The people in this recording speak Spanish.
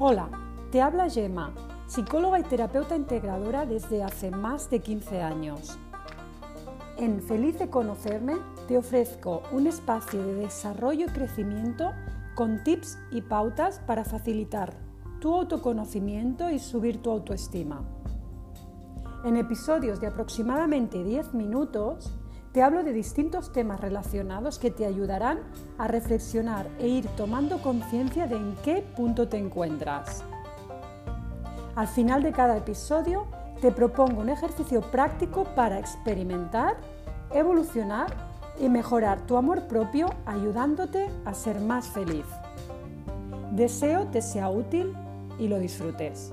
Hola, te habla Gemma, psicóloga y terapeuta integradora desde hace más de 15 años. En Feliz de Conocerme te ofrezco un espacio de desarrollo y crecimiento con tips y pautas para facilitar tu autoconocimiento y subir tu autoestima. En episodios de aproximadamente 10 minutos te hablo de distintos temas relacionados que te ayudarán a reflexionar e ir tomando conciencia de en qué punto te encuentras. Al final de cada episodio te propongo un ejercicio práctico para experimentar, evolucionar y mejorar tu amor propio ayudándote a ser más feliz. Deseo te sea útil y lo disfrutes.